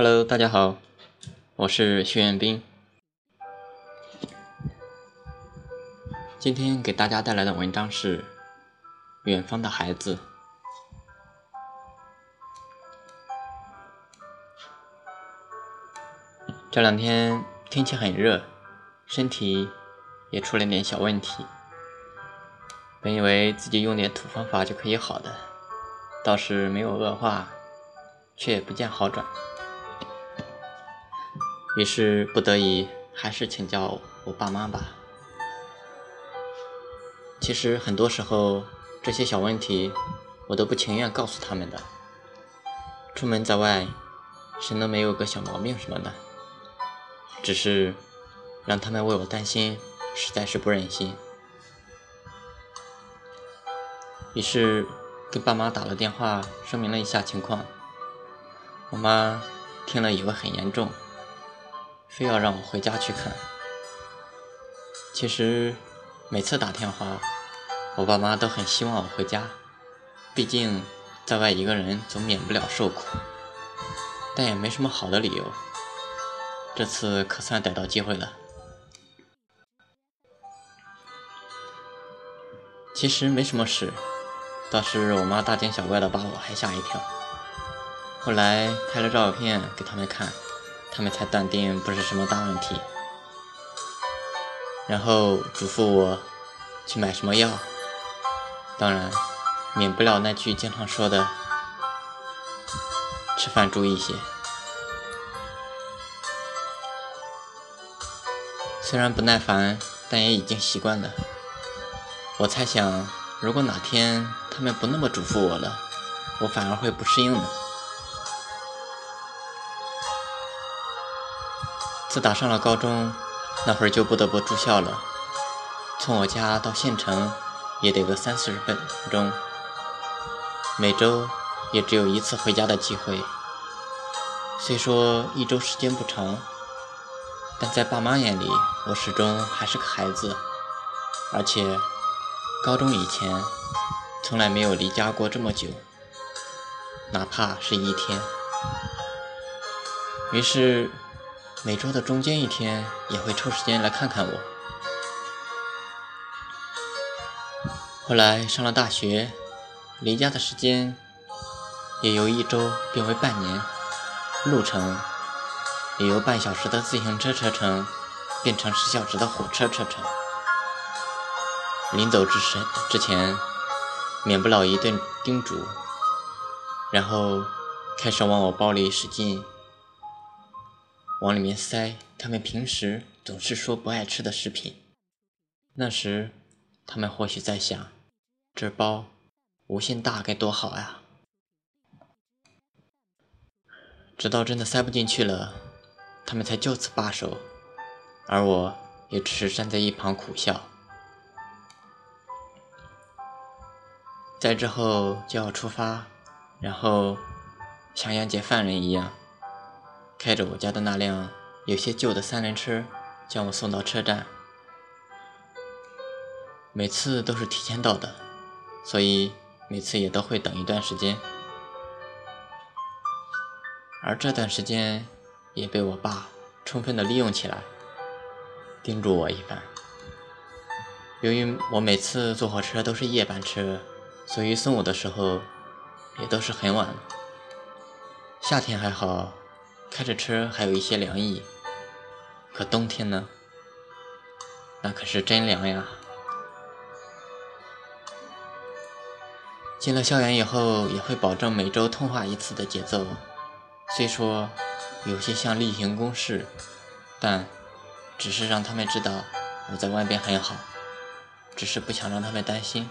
Hello，大家好，我是徐彦斌。今天给大家带来的文章是《远方的孩子》。这两天天气很热，身体也出了点小问题。本以为自己用点土方法就可以好的，倒是没有恶化，却也不见好转。于是不得已还是请教我爸妈吧。其实很多时候这些小问题我都不情愿告诉他们的。出门在外，谁能没有个小毛病什么的？只是让他们为我担心，实在是不忍心。于是跟爸妈打了电话，说明了一下情况。我妈听了以为很严重，非要让我回家去看。其实每次打电话，我爸妈都很希望我回家，毕竟在外一个人总免不了受苦，但也没什么好的理由。这次可算逮到机会了。其实没什么事。倒是我妈大惊小怪的，把我还吓一跳。后来拍了照片给他们看，他们才断定不是什么大问题。然后嘱咐我去买什么药，当然免不了那句经常说的“吃饭注意些”。虽然不耐烦，但也已经习惯了。我猜想。如果哪天他们不那么嘱咐我了，我反而会不适应的。自打上了高中，那会儿就不得不住校了，从我家到县城也得个三四十分钟，每周也只有一次回家的机会。虽说一周时间不长，但在爸妈眼里，我始终还是个孩子，而且。高中以前，从来没有离家过这么久，哪怕是一天。于是，每周的中间一天也会抽时间来看看我。后来上了大学，离家的时间也由一周变为半年，路程也由半小时的自行车车程变成十小时的火车车程。临走之时之前，免不了一顿叮嘱，然后开始往我包里使劲往里面塞他们平时总是说不爱吃的食品。那时，他们或许在想，这包无限大该多好呀！直到真的塞不进去了，他们才就此罢手，而我也只是站在一旁苦笑。在之后就要出发，然后像押解犯人一样，开着我家的那辆有些旧的三轮车，将我送到车站。每次都是提前到的，所以每次也都会等一段时间。而这段时间也被我爸充分的利用起来，叮嘱我一番。由于我每次坐火车都是夜班车。所以送我的时候，也都是很晚了。夏天还好，开着车还有一些凉意。可冬天呢？那可是真凉呀！进了校园以后，也会保证每周通话一次的节奏。虽说有些像例行公事，但只是让他们知道我在外边很好，只是不想让他们担心。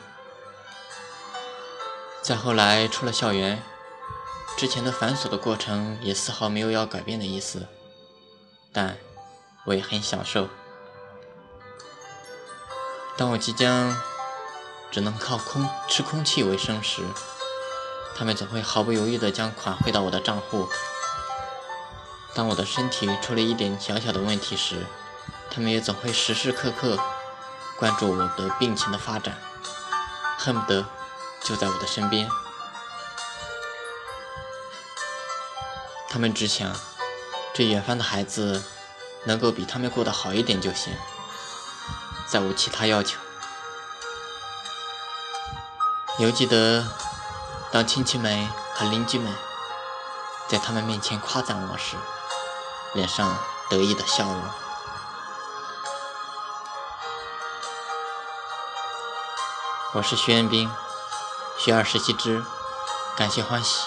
再后来出了校园，之前的繁琐的过程也丝毫没有要改变的意思，但我也很享受。当我即将只能靠空吃空气为生时，他们总会毫不犹豫地将款汇到我的账户。当我的身体出了一点小小的问题时，他们也总会时时刻刻关注我的病情的发展，恨不得。就在我的身边，他们只想这远方的孩子能够比他们过得好一点就行，再无其他要求。犹记得，当亲戚们和邻居们在他们面前夸赞我时，脸上得意的笑容。我是徐彦斌，学而时习之，感谢欢喜。